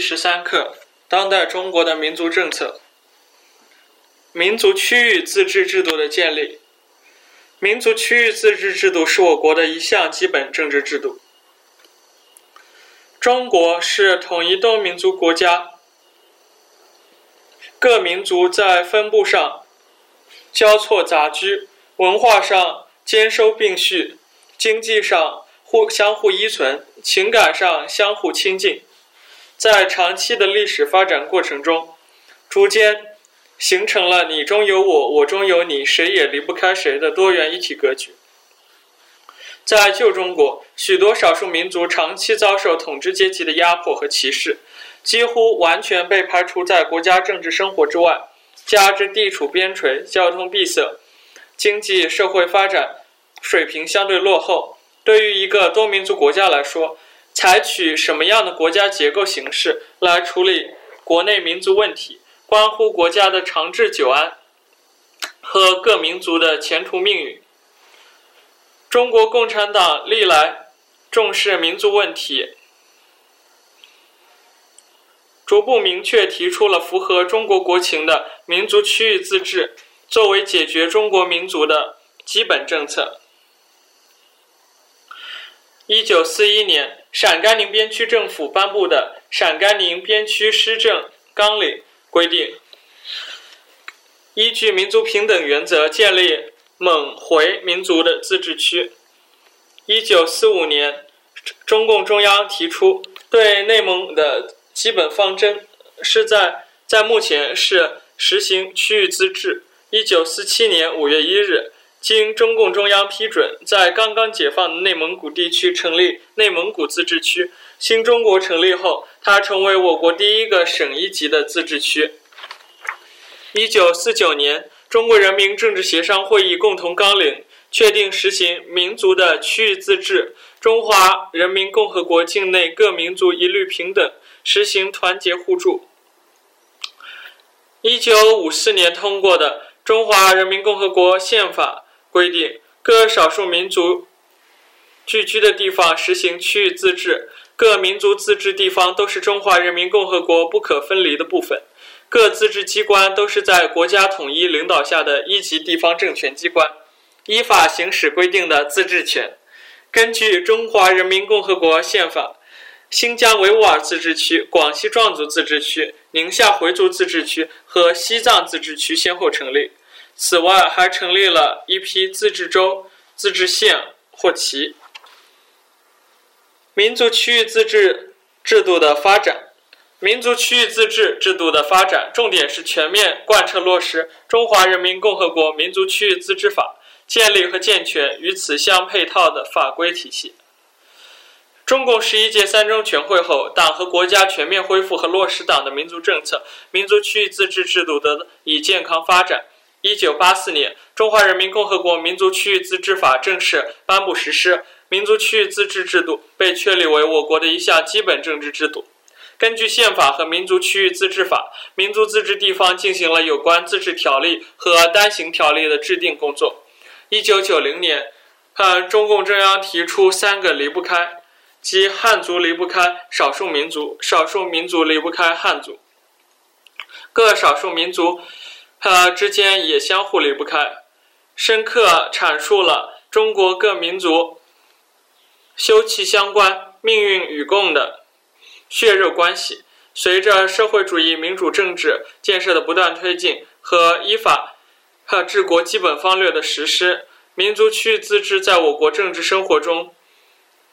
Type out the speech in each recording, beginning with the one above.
十三课：当代中国的民族政策。民族区域自治制度的建立。民族区域自治制度是我国的一项基本政治制度。中国是统一多民族国家，各民族在分布上交错杂居，文化上兼收并蓄，经济上互相互依存，情感上相互亲近。在长期的历史发展过程中，逐渐形成了你中有我，我中有你，谁也离不开谁的多元一体格局。在旧中国，许多少数民族长期遭受统治阶级的压迫和歧视，几乎完全被排除在国家政治生活之外。加之地处边陲，交通闭塞，经济社会发展水平相对落后，对于一个多民族国家来说，采取什么样的国家结构形式来处理国内民族问题，关乎国家的长治久安和各民族的前途命运。中国共产党历来重视民族问题，逐步明确提出了符合中国国情的民族区域自治作为解决中国民族的基本政策。一九四一年。陕甘宁边区政府颁布的《陕甘宁边区施政纲领》规定，依据民族平等原则建立蒙回民族的自治区。一九四五年，中共中央提出对内蒙的基本方针是在在目前是实行区域自治。一九四七年五月一日。经中共中央批准，在刚刚解放的内蒙古地区成立内蒙古自治区。新中国成立后，它成为我国第一个省一级的自治区。一九四九年，中国人民政治协商会议共同纲领确定实行民族的区域自治，中华人民共和国境内各民族一律平等，实行团结互助。一九五四年通过的《中华人民共和国宪法》。规定各少数民族聚居的地方实行区域自治，各民族自治地方都是中华人民共和国不可分离的部分，各自治机关都是在国家统一领导下的一级地方政权机关，依法行使规定的自治权。根据《中华人民共和国宪法》，新疆维吾尔自治区、广西壮族自治区、宁夏回族自治区和西藏自治区先后成立。此外，还成立了一批自治州、自治县或旗。民族区域自治制度的发展，民族区域自治制度的发展重点是全面贯彻落实《中华人民共和国民族区域自治法》，建立和健全与此相配套的法规体系。中共十一届三中全会后，党和国家全面恢复和落实党的民族政策，民族区域自治制度得以健康发展。一九八四年，《中华人民共和国民族区域自治法》正式颁布实施，民族区域自治制度被确立为我国的一项基本政治制度。根据宪法和民族区域自治法，民族自治地方进行了有关自治条例和单行条例的制定工作。一九九零年，呃，中共中央提出三个离不开，即汉族离不开少数民族，少数民族离不开汉族，各少数民族。它之间也相互离不开，深刻阐述了中国各民族休戚相关、命运与共的血肉关系。随着社会主义民主政治建设的不断推进和依法治国基本方略的实施，民族区域自治在我国政治生活中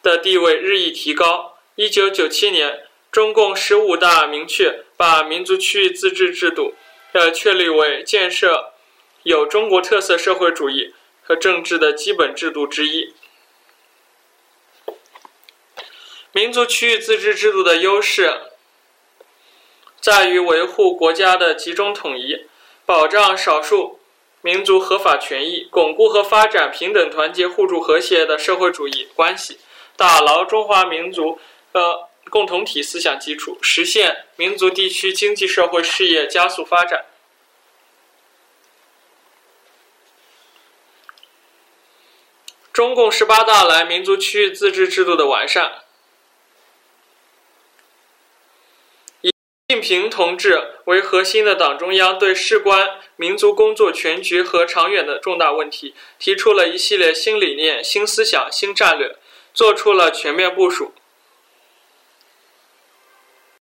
的地位日益提高。一九九七年，中共十五大明确把民族区域自治制度。呃，确立为建设有中国特色社会主义和政治的基本制度之一。民族区域自治制度的优势在于维护国家的集中统一，保障少数民族合法权益，巩固和发展平等、团结、互助、和谐的社会主义关系，打牢中华民族的。共同体思想基础，实现民族地区经济社会事业加速发展。中共十八大来民族区域自治制度的完善，习近平同志为核心的党中央对事关民族工作全局和长远的重大问题，提出了一系列新理念、新思想、新战略，做出了全面部署。